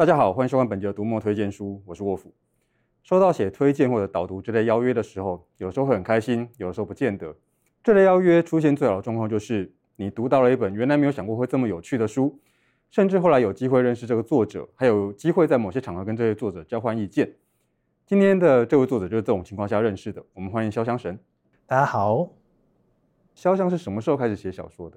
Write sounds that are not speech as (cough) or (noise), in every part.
大家好，欢迎收看本集的读墨推荐书，我是沃夫。收到写推荐或者导读这类邀约的时候，有时候会很开心，有的时候不见得。这类邀约出现最好的状况就是你读到了一本原来没有想过会这么有趣的书，甚至后来有机会认识这个作者，还有机会在某些场合跟这位作者交换意见。今天的这位作者就是这种情况下认识的，我们欢迎潇湘神。大家好，潇湘是什么时候开始写小说的？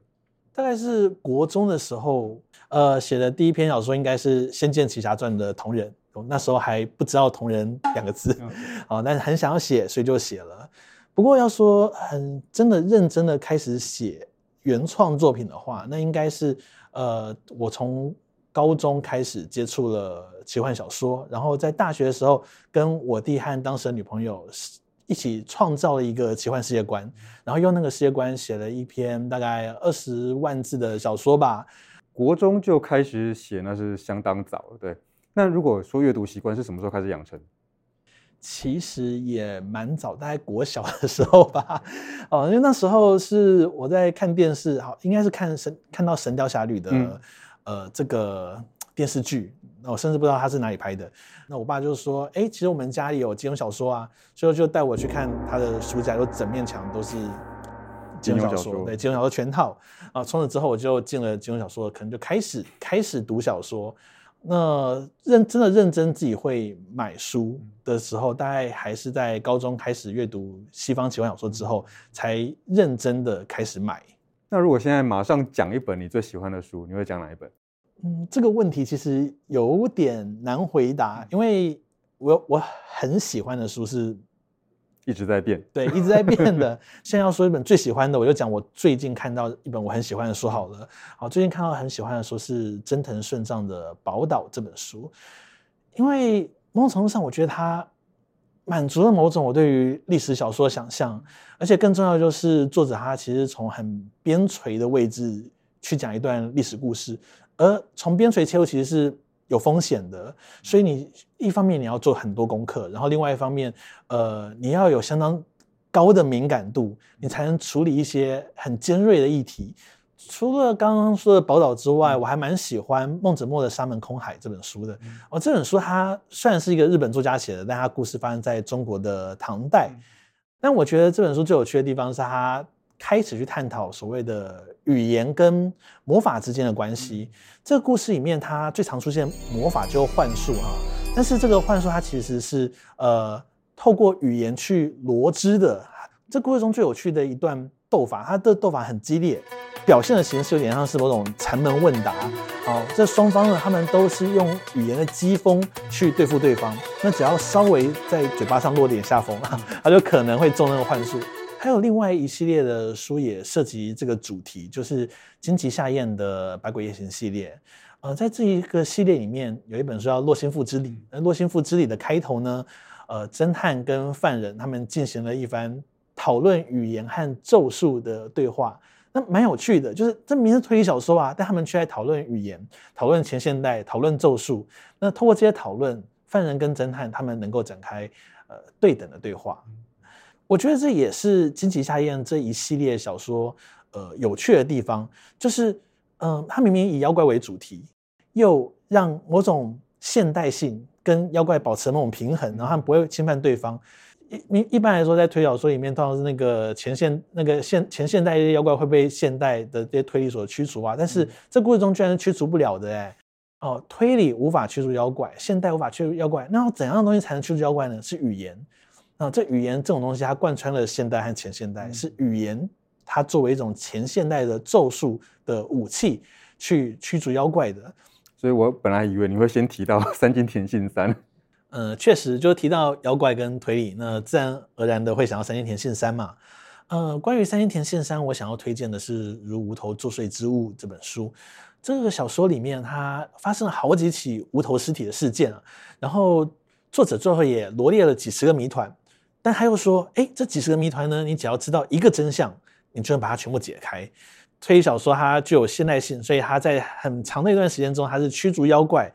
大概是国中的时候，呃，写的第一篇小说应该是《仙剑奇侠传》的同人，那时候还不知道同人两个字，(laughs) 好，但是很想要写，所以就写了。不过要说很真的认真的开始写原创作品的话，那应该是呃，我从高中开始接触了奇幻小说，然后在大学的时候跟我弟和当时的女朋友。一起创造了一个奇幻世界观，然后用那个世界观写了一篇大概二十万字的小说吧。国中就开始写，那是相当早了。对，那如果说阅读习惯是什么时候开始养成？其实也蛮早，大概国小的时候吧。(laughs) 哦，因为那时候是我在看电视，好，应该是看神看到《神雕侠侣》的、嗯、呃这个电视剧。那我甚至不知道他是哪里拍的。那我爸就说：“哎，其实我们家里有金庸小说啊，所以就带我去看他的书架，就整面墙都是金庸小说，小说对，金庸小说全套啊。从此之后，我就进了金庸小说，可能就开始开始读小说。那认真的认真自己会买书的时候，大概还是在高中开始阅读西方奇幻小说之后，才认真的开始买。那如果现在马上讲一本你最喜欢的书，你会讲哪一本？”嗯，这个问题其实有点难回答，因为我我很喜欢的书是一直在变，对，一直在变的。(laughs) 现在要说一本最喜欢的，我就讲我最近看到一本我很喜欢的书好了。好，最近看到很喜欢的书是真藤顺藏的《宝岛》这本书，因为某种程度上，我觉得它满足了某种我对于历史小说的想象，而且更重要的就是作者他其实从很边陲的位置去讲一段历史故事。而从边陲切入其实是有风险的，所以你一方面你要做很多功课，然后另外一方面，呃，你要有相当高的敏感度，你才能处理一些很尖锐的议题。除了刚刚说的宝岛之外，我还蛮喜欢孟子墨的《沙门空海》这本书的。哦，这本书它虽然是一个日本作家写的，但它故事发生在中国的唐代。但我觉得这本书最有趣的地方是它。开始去探讨所谓的语言跟魔法之间的关系。这个故事里面，它最常出现魔法就幻术哈，但是这个幻术它其实是呃透过语言去罗织的。这故事中最有趣的一段斗法，它的斗法很激烈，表现的形式有点像是某种禅门问答。好，这双方呢，他们都是用语言的机锋去对付对方。那只要稍微在嘴巴上落点下风，(laughs) 他就可能会中那个幻术。还有另外一系列的书也涉及这个主题，就是金崎夏彦的《百鬼夜行》系列。呃，在这一个系列里面，有一本书叫《洛心腹之礼》。那《洛心腹之礼》的开头呢，呃，侦探跟犯人他们进行了一番讨论语言和咒术的对话，那蛮有趣的。就是这明明是推理小说啊，但他们却在讨论语言、讨论前现代、讨论咒术。那通过这些讨论，犯人跟侦探他们能够展开呃对等的对话。我觉得这也是金崎夏彦这一系列小说，呃，有趣的地方，就是，嗯、呃，他明明以妖怪为主题，又让某种现代性跟妖怪保持某种平衡，然后他们不会侵犯对方。一一般来说，在推理小说里面，通常是那个前现那个现前现代的妖怪会被现代的这些推理所驱逐啊，但是这故事中居然是驱除不了的哎，哦，推理无法驱逐妖怪，现代无法驱逐妖怪，那要怎样的东西才能驱逐妖怪呢？是语言。啊，这语言这种东西，它贯穿了现代和前现代，是语言它作为一种前现代的咒术的武器去驱逐妖怪的。所以我本来以为你会先提到三金田信三。呃，确实，就提到妖怪跟推理，那自然而然的会想到三金田信三嘛。呃，关于三金田信三，我想要推荐的是《如无头作祟之物》这本书。这个小说里面，它发生了好几起无头尸体的事件啊，然后作者最后也罗列了几十个谜团。但他又说：“哎，这几十个谜团呢？你只要知道一个真相，你就能把它全部解开。推理小说它具有现代性，所以它在很长的一段时间中，它是驱逐妖怪。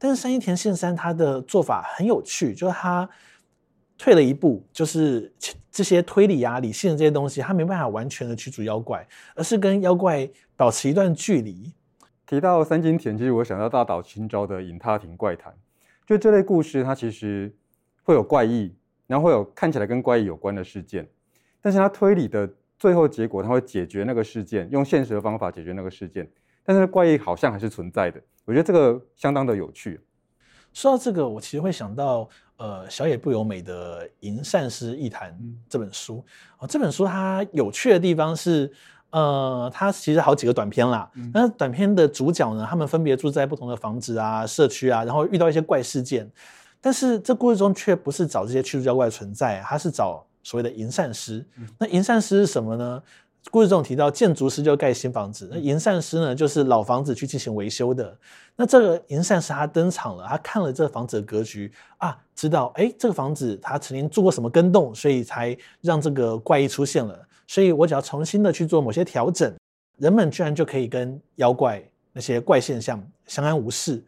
但是三津田信三他的做法很有趣，就是他退了一步，就是这些推理啊、理性的这些东西，他没办法完全的驱逐妖怪，而是跟妖怪保持一段距离。提到三金田，其实我想到大岛清昭的《隐踏町怪谈》，就这类故事，它其实会有怪异，然后会有看起来跟怪异有关的事件，但是它推理的最后结果，它会解决那个事件，用现实的方法解决那个事件，但是怪异好像还是存在的。我觉得这个相当的有趣。说到这个，我其实会想到，呃，小野不由美的《银善师一谈》这本书。哦，这本书它有趣的地方是。呃，它其实好几个短片啦。那短片的主角呢，他们分别住在不同的房子啊、社区啊，然后遇到一些怪事件。但是这故事中却不是找这些驱逐妖怪的存在，他是找所谓的银善师。那银善师是什么呢？故事中提到建筑师就盖新房子，那银善师呢，就是老房子去进行维修的。那这个银善师他登场了，他看了这个房子的格局啊，知道哎，这个房子他曾经做过什么更动，所以才让这个怪异出现了。所以我只要重新的去做某些调整，人们居然就可以跟妖怪那些怪现象相安无事。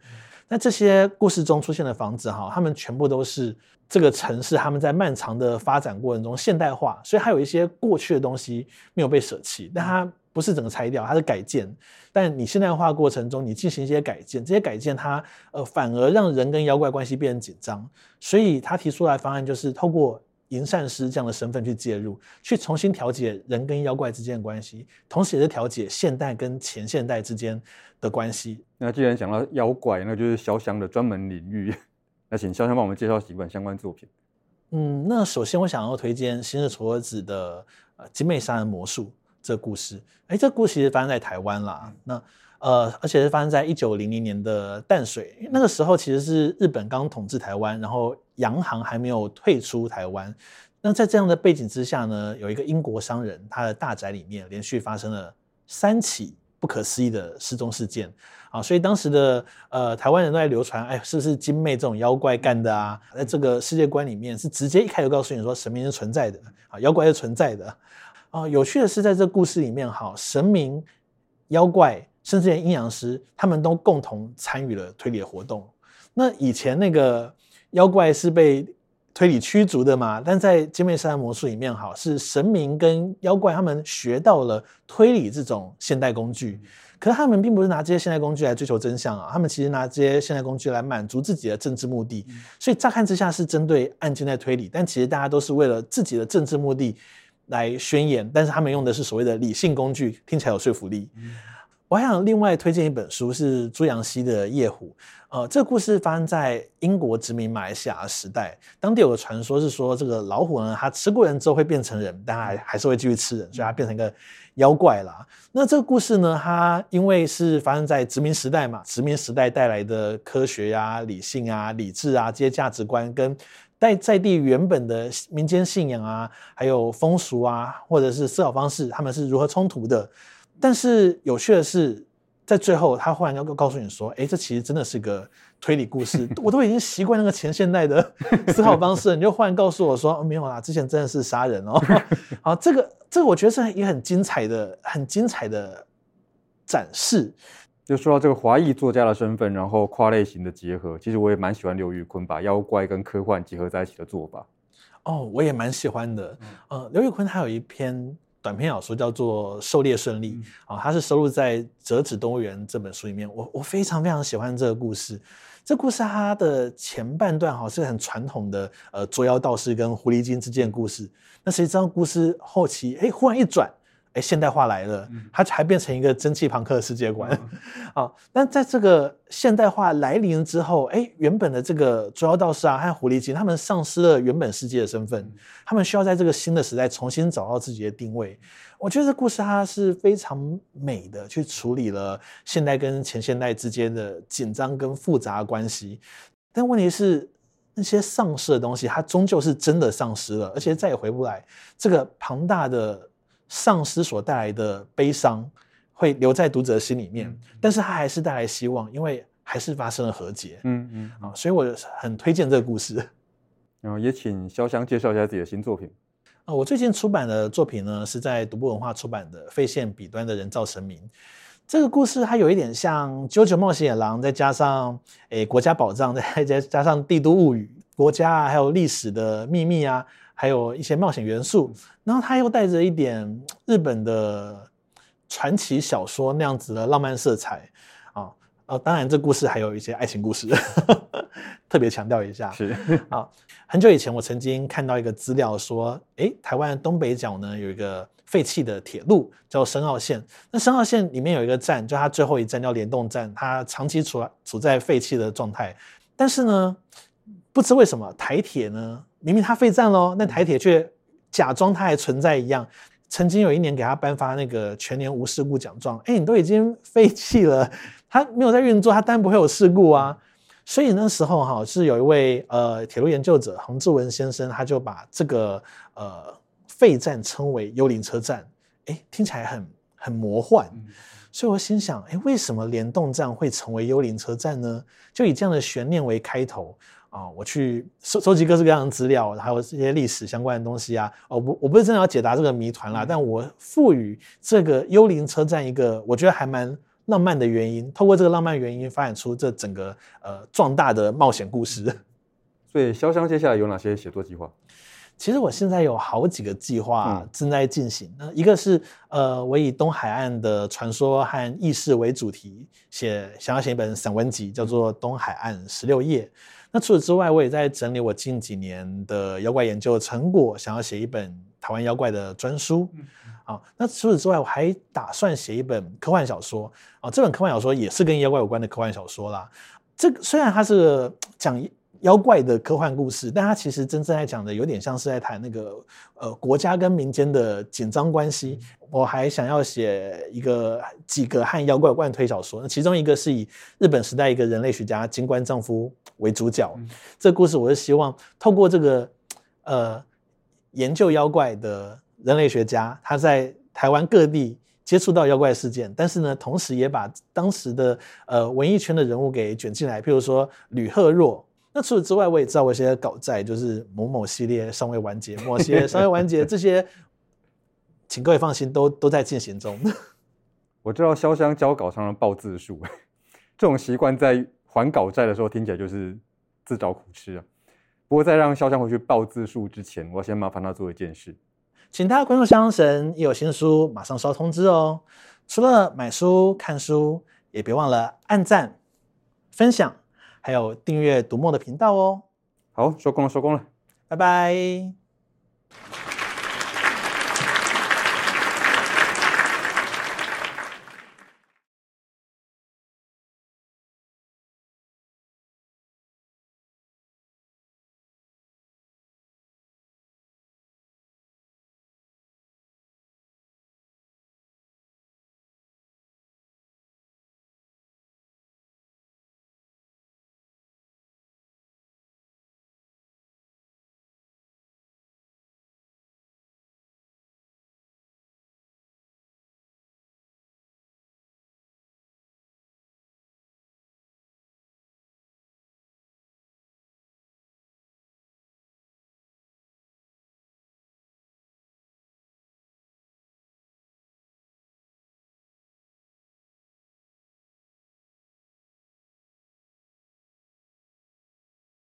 那这些故事中出现的房子哈，他们全部都是这个城市他们在漫长的发展过程中现代化，所以还有一些过去的东西没有被舍弃，但它不是整个拆掉，它是改建。但你现代化过程中，你进行一些改建，这些改建它呃反而让人跟妖怪关系变得紧张。所以他提出来方案就是透过。银善师这样的身份去介入，去重新调解人跟妖怪之间的关系，同时也是调解现代跟前现代之间的关系。那既然讲到妖怪，那就是潇湘的专门领域。(laughs) 那请潇湘帮我们介绍几本相关作品。嗯，那首先我想要推荐新日楚儿子的《金妹杀人魔术》这个故事。哎，这个故事其实发生在台湾啦。那呃，而且是发生在一九零零年的淡水，那个时候其实是日本刚统治台湾，然后洋行还没有退出台湾。那在这样的背景之下呢，有一个英国商人，他的大宅里面连续发生了三起不可思议的失踪事件啊，所以当时的呃台湾人都在流传，哎，是不是金妹这种妖怪干的啊？在这个世界观里面，是直接一开始告诉你说神明是存在的啊，妖怪是存在的啊。有趣的是，在这故事里面，哈，神明、妖怪。甚至连阴阳师，他们都共同参与了推理的活动。那以前那个妖怪是被推理驱逐的嘛？但在《金妹杀人魔术》里面，哈，是神明跟妖怪他们学到了推理这种现代工具。可是他们并不是拿这些现代工具来追求真相啊，他们其实拿这些现代工具来满足自己的政治目的。所以乍看之下是针对案件在推理，但其实大家都是为了自己的政治目的来宣言。但是他们用的是所谓的理性工具，听起来有说服力。我还想另外推荐一本书，是朱阳熙的《夜壶》。呃，这个故事发生在英国殖民马来西亚时代，当地有个传说是说，这个老虎呢，它吃过人之后会变成人，但还还是会继续吃人，所以它变成一个妖怪啦。那这个故事呢，它因为是发生在殖民时代嘛，殖民时代带来的科学呀、啊、理性啊、理智啊这些价值观，跟在在地原本的民间信仰啊，还有风俗啊，或者是思考方式，他们是如何冲突的。但是有趣的是，在最后他忽然要告诉你说：“哎，这其实真的是个推理故事。(laughs) ”我都已经习惯那个前现代的 (laughs) 思考方式，你就忽然告诉我说：“哦，没有啦，之前真的是杀人哦。(laughs) ”好，这个这个我觉得是一个很精彩的、很精彩的展示。就说到这个华裔作家的身份，然后跨类型的结合，其实我也蛮喜欢刘宇坤把妖怪跟科幻结合在一起的做法。哦，我也蛮喜欢的。呃，刘宇坤他有一篇。短篇小说叫做《狩猎顺利》啊，它是收录在《折纸动物园》这本书里面。我我非常非常喜欢这个故事。这故事它的前半段哈是很传统的，呃，捉妖道士跟狐狸精之间的故事。那谁知道故事后期哎忽然一转。哎，现代化来了，它还变成一个蒸汽朋克的世界观，啊、嗯！(laughs) 但在这个现代化来临之后，哎，原本的这个捉妖道士啊和狐狸精，他们丧失了原本世界的身份，他们需要在这个新的时代重新找到自己的定位。我觉得这故事它是非常美的，去处理了现代跟前现代之间的紧张跟复杂关系。但问题是，那些丧失的东西，它终究是真的丧失了，而且再也回不来。这个庞大的。丧失所带来的悲伤会留在读者心里面，嗯、但是他还是带来希望，因为还是发生了和解。嗯嗯啊，所以我很推荐这个故事。(laughs) 然后也请潇湘介绍一下自己的新作品。啊，我最近出版的作品呢，是在独步文化出版的《废线彼端的人造神明》。这个故事它有一点像《啾啾冒险野狼》，再加上诶国家宝藏，再加加上帝都物语，国家啊，还有历史的秘密啊。还有一些冒险元素，然后它又带着一点日本的传奇小说那样子的浪漫色彩。哦，当然这故事还有一些爱情故事，(laughs) 特别强调一下。是。啊，很久以前我曾经看到一个资料说，诶，台湾东北角呢有一个废弃的铁路叫深澳线，那深澳线里面有一个站，就它最后一站叫联动站，它长期处处在废弃的状态，但是呢，不知为什么台铁呢，明明它废站喽，那台铁却假装它还存在一样。曾经有一年给他颁发那个全年无事故奖状，哎，你都已经废弃了，(laughs) 它没有在运作，它当然不会有事故啊。所以那时候哈是有一位呃铁路研究者洪志文先生，他就把这个呃废站称为幽灵车站，哎，听起来很很魔幻。所以我心想，哎，为什么联动站会成为幽灵车站呢？就以这样的悬念为开头。啊，我去收收集各式各样的资料，还有这些历史相关的东西啊。哦，我我不是真的要解答这个谜团啦，但我赋予这个幽灵车站一个我觉得还蛮浪漫的原因，透过这个浪漫原因发展出这整个呃壮大的冒险故事。所以潇湘接下来有哪些写作计划？(laughs) 其实我现在有好几个计划正在进行。那、嗯、一个是呃，我以东海岸的传说和意识为主题写，想要写一本散文集，叫做《东海岸十六夜》。那除此之外，我也在整理我近几年的妖怪研究成果，想要写一本台湾妖怪的专书。啊，那除此之外，我还打算写一本科幻小说。啊，这本科幻小说也是跟妖怪有关的科幻小说啦。这个虽然它是讲妖怪的科幻故事，但它其实真正在讲的有点像是在谈那个呃国家跟民间的紧张关系。我还想要写一个几个和妖怪有关的推小说，那其中一个是以日本时代一个人类学家金冠丈夫为主角。这故事我是希望透过这个呃研究妖怪的人类学家，他在台湾各地接触到妖怪事件，但是呢，同时也把当时的呃文艺圈的人物给卷进来，譬如说吕赫若。那除此之外，我也知道我一些稿债，就是某某系列尚未完结，某些尚未完结，(laughs) 这些，请各位放心，都都在进行中。(laughs) 我知道潇湘交稿常常报字数，这种习惯在还稿债的时候听起来就是自找苦吃啊。不过在让潇湘回去报字数之前，我要先麻烦他做一件事，请大家关注潇湘神，一有新书马上收通知哦。除了买书看书，也别忘了按赞、分享。还有订阅读墨的频道哦。好，收工了，收工了，拜拜。